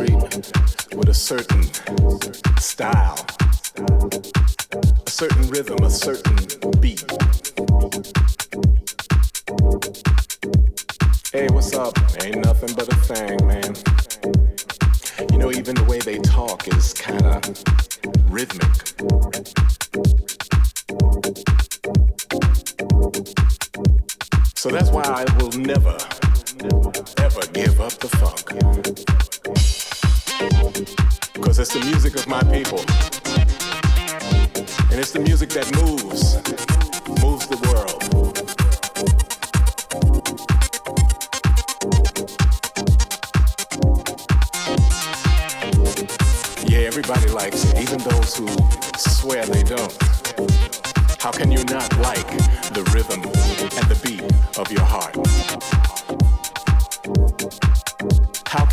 with a certain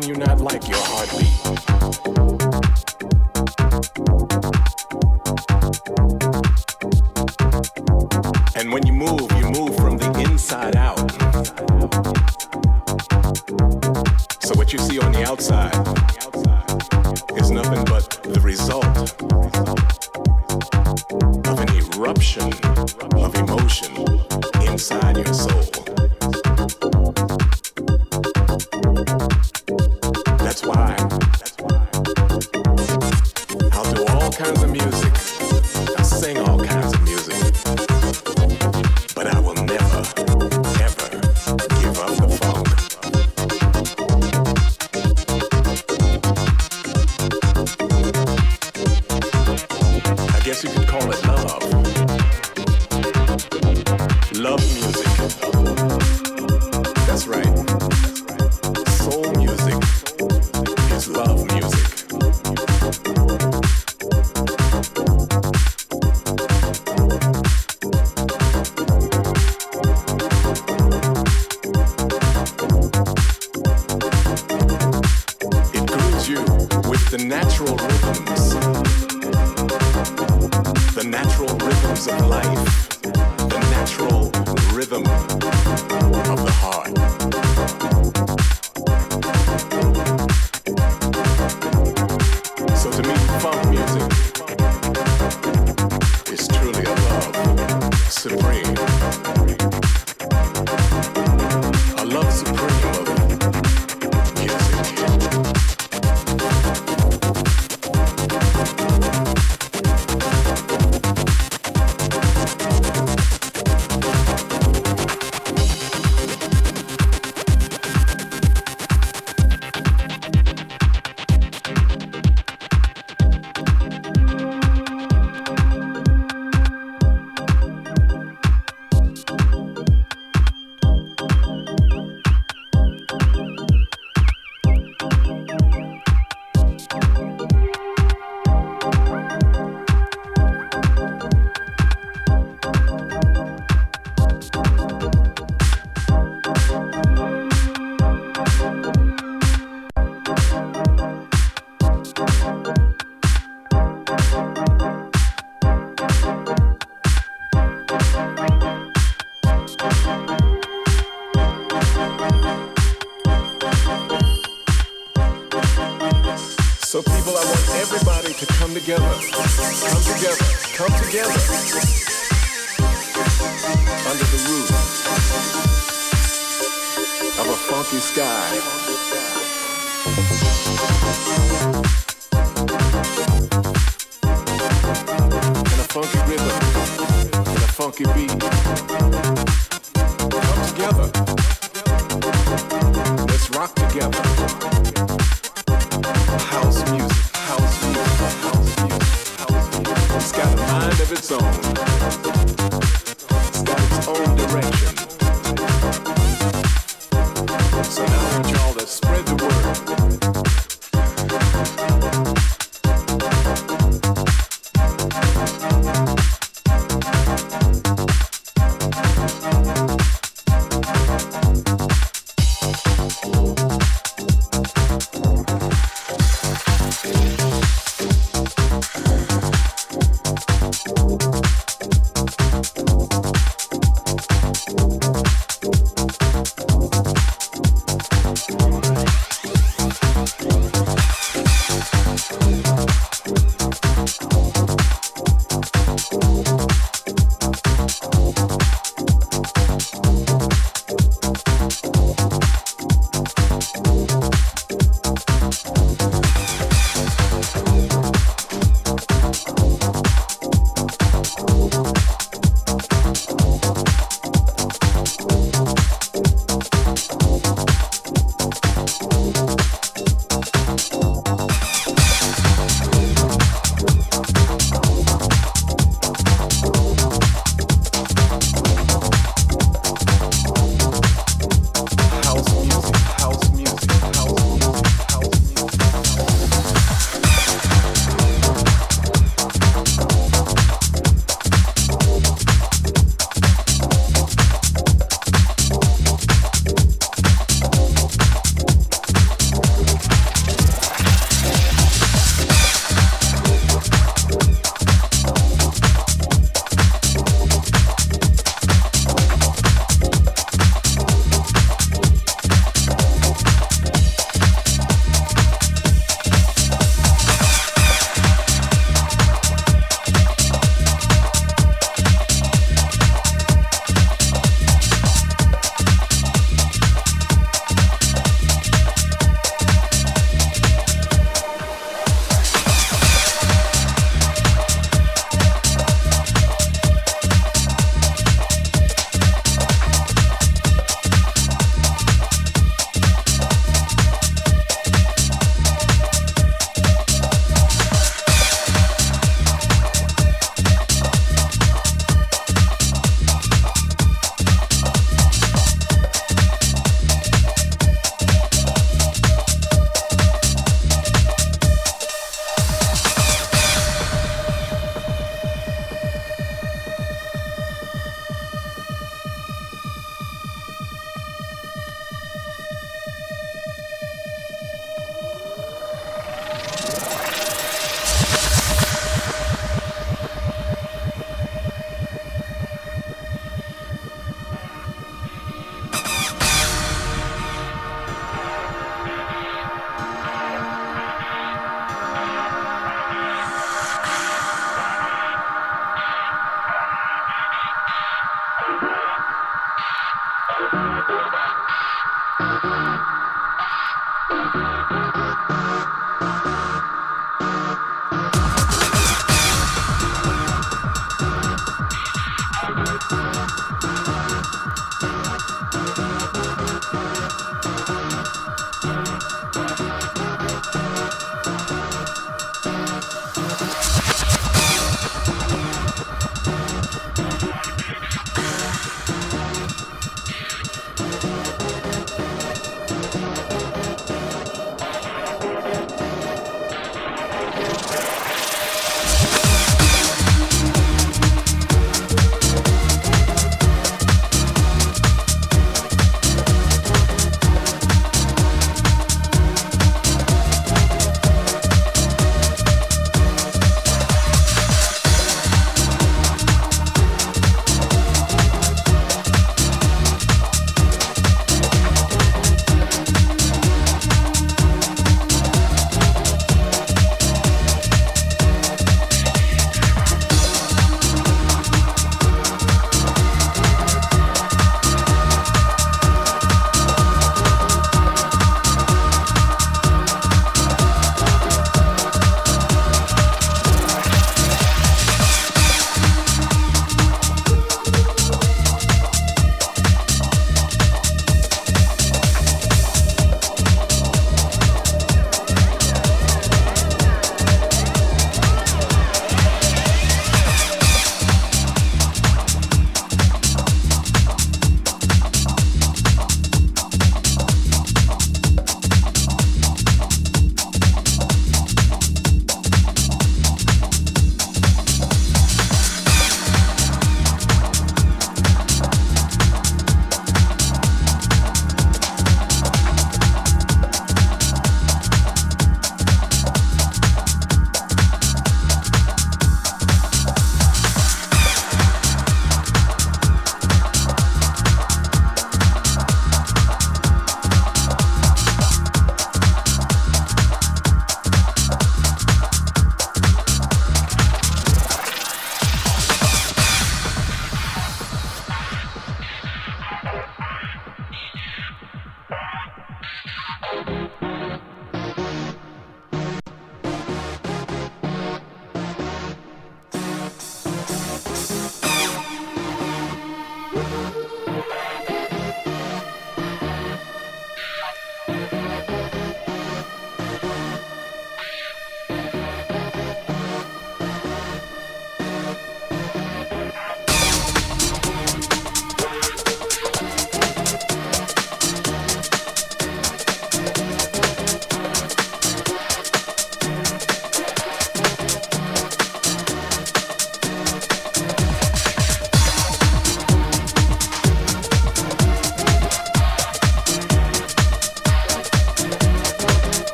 can you not like your heartbeat? And when you move, you move from the inside out. So what you see on the outside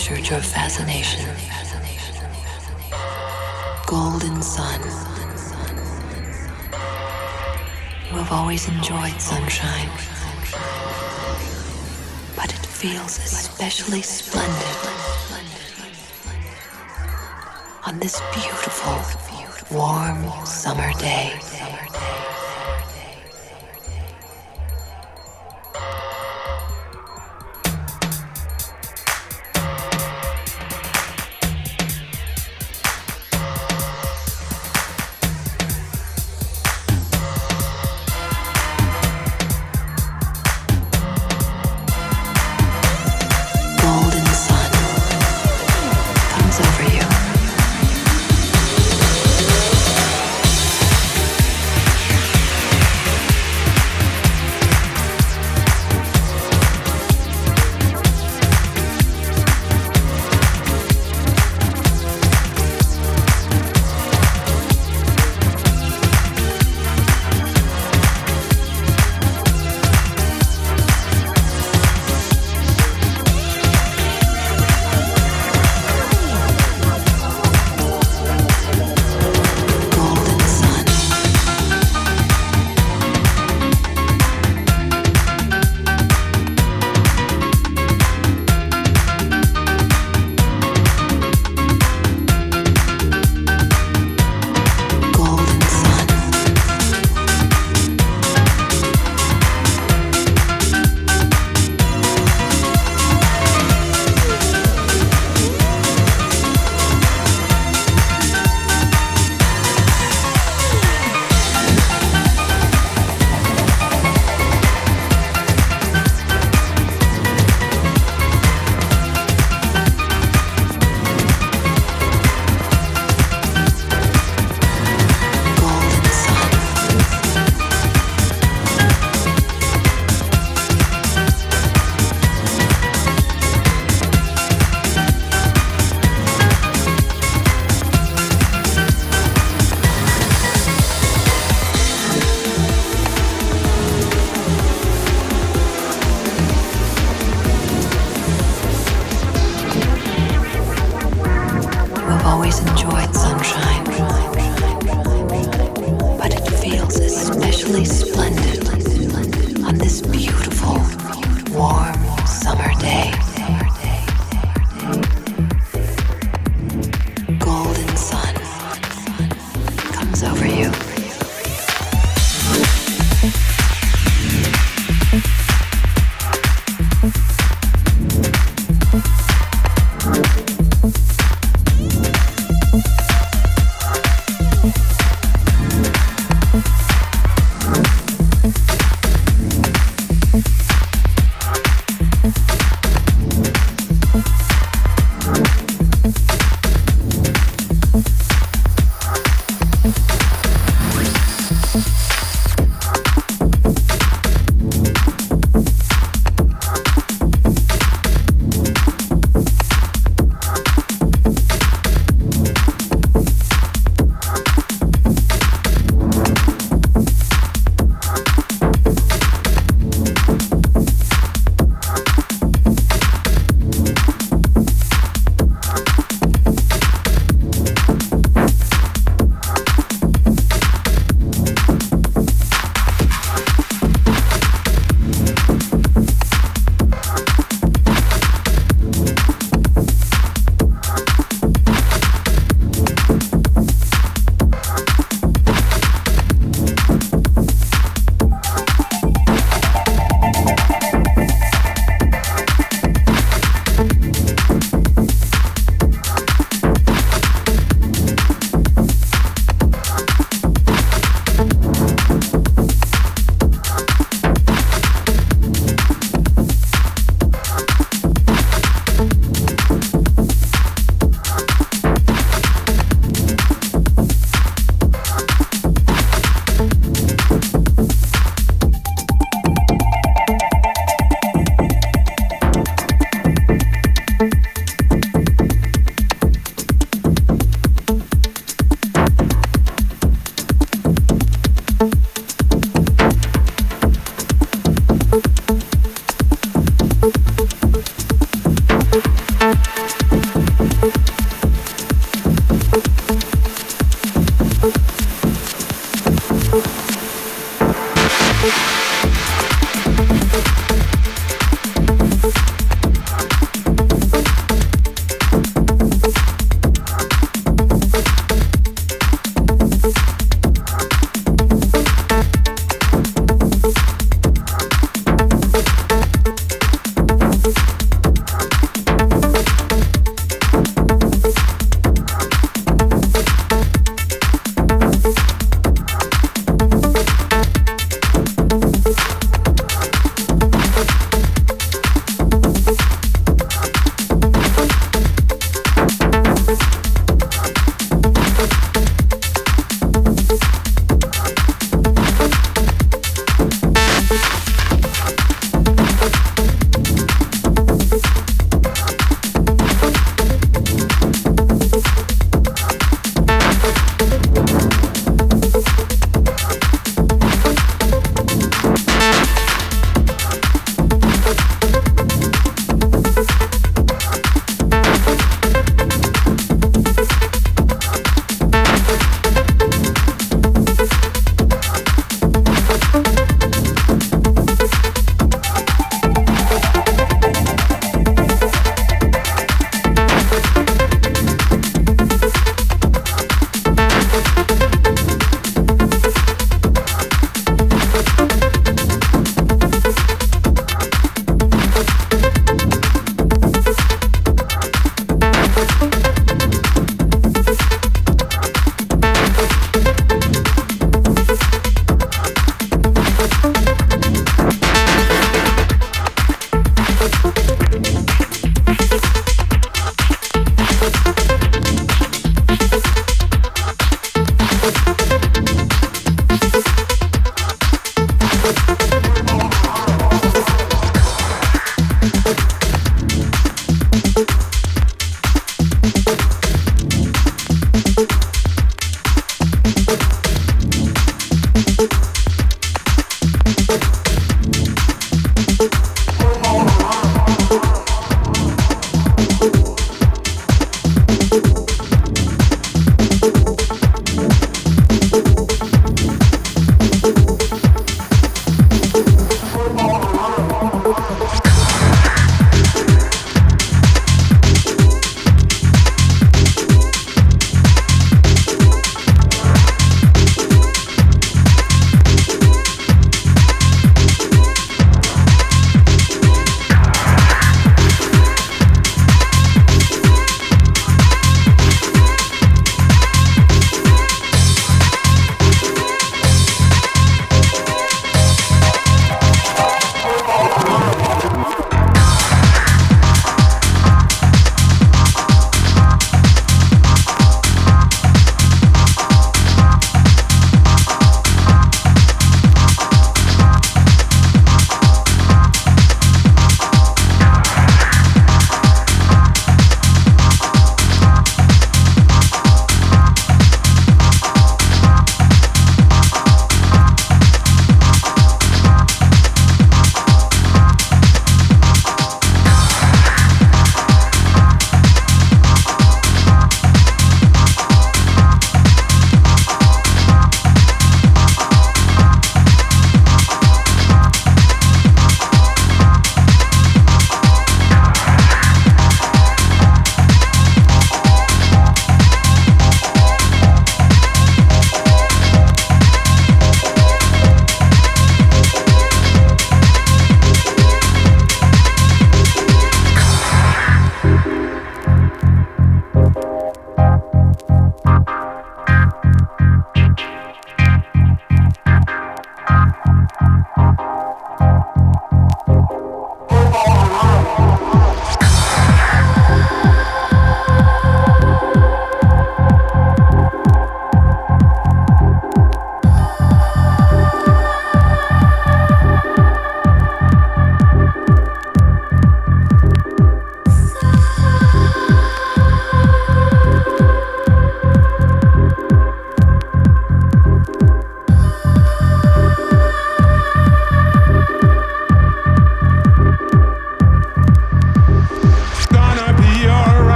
captured your fascination. Golden sun. You have always enjoyed sunshine, but it feels especially splendid on this beautiful, warm summer day.